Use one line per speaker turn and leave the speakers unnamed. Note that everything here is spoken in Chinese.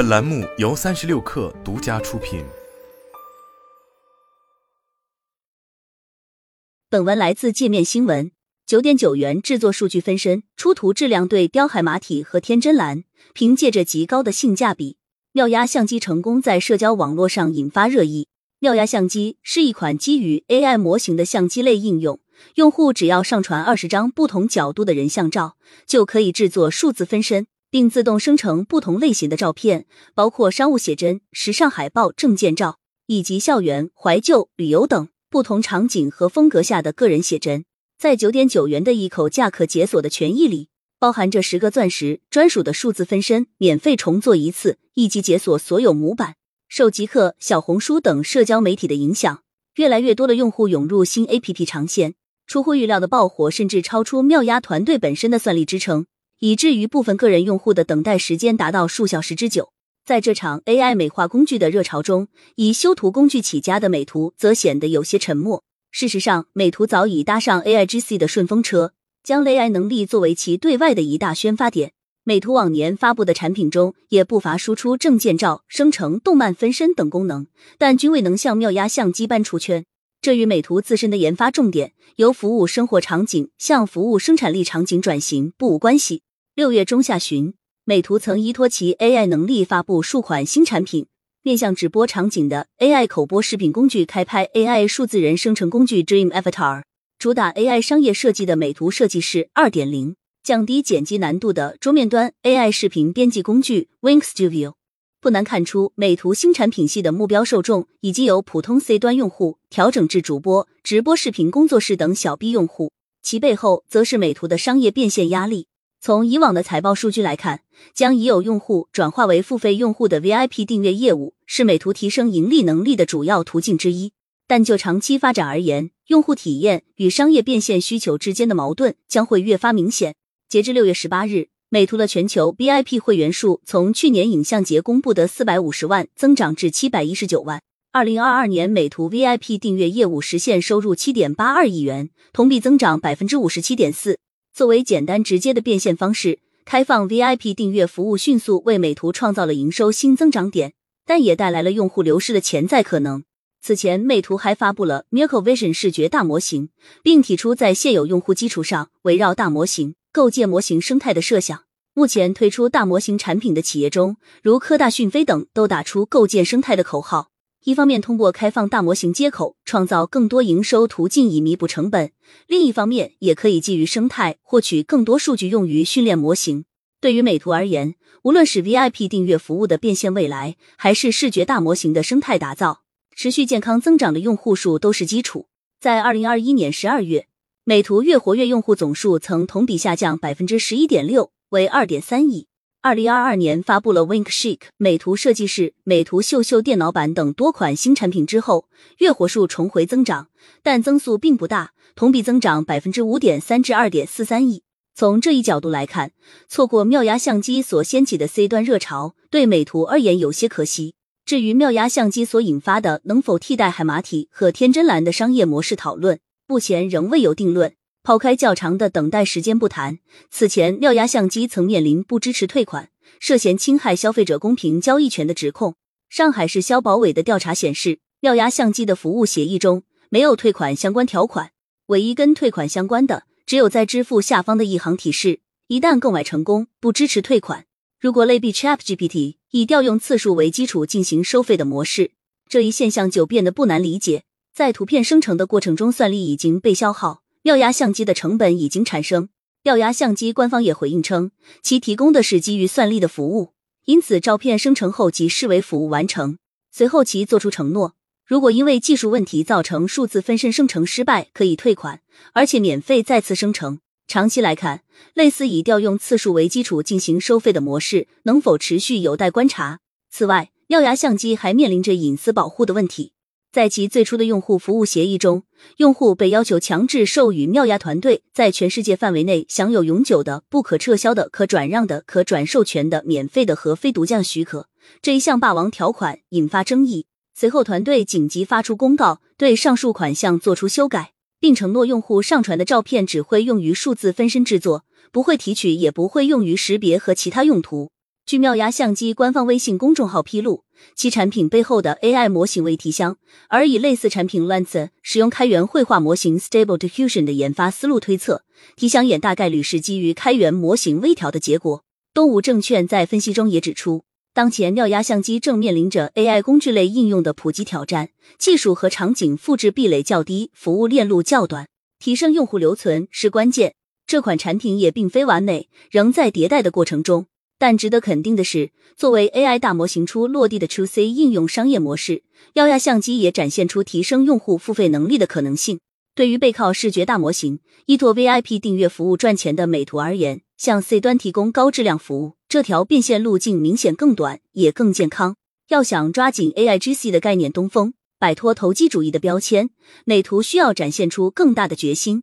本栏目由三十六氪独家出品。
本文来自界面新闻。九点九元制作数据分身，出图质量对标海马体和天真蓝，凭借着极高的性价比，妙压相机成功在社交网络上引发热议。妙压相机是一款基于 AI 模型的相机类应用，用户只要上传二十张不同角度的人像照，就可以制作数字分身，并自动生成不同类型的照片，包括商务写真、时尚海报、证件照，以及校园、怀旧、旅游等不同场景和风格下的个人写真。在九点九元的一口价可解锁的权益里，包含着十个钻石专属的数字分身，免费重做一次，以及解锁所有模板。受极客、小红书等社交媒体的影响，越来越多的用户涌入新 APP 尝鲜。出乎预料的爆火，甚至超出妙压团队本身的算力支撑，以至于部分个人用户的等待时间达到数小时之久。在这场 AI 美化工具的热潮中，以修图工具起家的美图则显得有些沉默。事实上，美图早已搭上 AIGC 的顺风车，将 AI 能力作为其对外的一大宣发点。美图往年发布的产品中，也不乏输出证件照、生成动漫分身等功能，但均未能像妙压相机般出圈。这与美图自身的研发重点由服务生活场景向服务生产力场景转型不无关系。六月中下旬，美图曾依托其 AI 能力发布数款新产品。面向直播场景的 AI 口播视频工具开拍 AI 数字人生成工具 Dream Avatar，主打 AI 商业设计的美图设计师二点零，降低剪辑难度的桌面端 AI 视频编辑工具 Wink Studio。不难看出，美图新产品系的目标受众已经由普通 C 端用户调整至主播、直播视频工作室等小 B 用户，其背后则是美图的商业变现压力。从以往的财报数据来看，将已有用户转化为付费用户的 VIP 订阅业务是美图提升盈利能力的主要途径之一。但就长期发展而言，用户体验与商业变现需求之间的矛盾将会越发明显。截至六月十八日，美图的全球 VIP 会员数从去年影像节公布的四百五十万增长至七百一十九万。二零二二年，美图 VIP 订阅业务实现收入七点八二亿元，同比增长百分之五十七点四。作为简单直接的变现方式，开放 VIP 订阅服务迅速为美图创造了营收新增长点，但也带来了用户流失的潜在可能。此前，美图还发布了 Miracle Vision 视觉大模型，并提出在现有用户基础上围绕大模型构建模型生态的设想。目前推出大模型产品的企业中，如科大讯飞等，都打出构建生态的口号。一方面通过开放大模型接口，创造更多营收途径以弥补成本；另一方面，也可以基于生态获取更多数据用于训练模型。对于美图而言，无论是 VIP 订阅服务的变现未来，还是视觉大模型的生态打造，持续健康增长的用户数都是基础。在二零二一年十二月，美图月活跃用户总数曾同比下降百分之十一点六，为二点三亿。二零二二年发布了 Wink Shake 美图设计师、美图秀秀电脑版等多款新产品之后，月活数重回增长，但增速并不大，同比增长百分之五点三至二点四三亿。从这一角度来看，错过妙压相机所掀起的 C 端热潮，对美图而言有些可惜。至于妙压相机所引发的能否替代海马体和天真蓝的商业模式讨论，目前仍未有定论。抛开较长的等待时间不谈，此前妙压相机曾面临不支持退款、涉嫌侵害消费者公平交易权的指控。上海市消保委的调查显示，妙压相机的服务协议中没有退款相关条款，唯一跟退款相关的只有在支付下方的一行提示：一旦购买成功，不支持退款。如果类比 ChatGPT 以调用次数为基础进行收费的模式，这一现象就变得不难理解。在图片生成的过程中，算力已经被消耗。妙压相机的成本已经产生，妙压相机官方也回应称，其提供的是基于算力的服务，因此照片生成后即视为服务完成。随后其做出承诺，如果因为技术问题造成数字分身生成失败，可以退款，而且免费再次生成。长期来看，类似以调用次数为基础进行收费的模式能否持续，有待观察。此外，妙压相机还面临着隐私保护的问题。在其最初的用户服务协议中，用户被要求强制授予妙压团队在全世界范围内享有永久的、不可撤销的、可转让的、可转授权的免费的和非独降许可。这一项霸王条款引发争议。随后，团队紧急发出公告，对上述款项做出修改，并承诺用户上传的照片只会用于数字分身制作，不会提取，也不会用于识别和其他用途。据妙压相机官方微信公众号披露，其产品背后的 AI 模型为提香，而以类似产品 Lens 使用开源绘画模型 Stable Diffusion 的研发思路推测，提香眼大概率是基于开源模型微调的结果。东吴证券在分析中也指出，当前妙压相机正面临着 AI 工具类应用的普及挑战，技术和场景复制壁垒较低，服务链路较短，提升用户留存是关键。这款产品也并非完美，仍在迭代的过程中。但值得肯定的是，作为 AI 大模型初落地的 To C 应用商业模式，耀亚相机也展现出提升用户付费能力的可能性。对于背靠视觉大模型、依托 VIP 订阅服务赚钱的美图而言，向 C 端提供高质量服务，这条变现路径明显更短，也更健康。要想抓紧 AIGC 的概念东风，摆脱投机主义的标签，美图需要展现出更大的决心。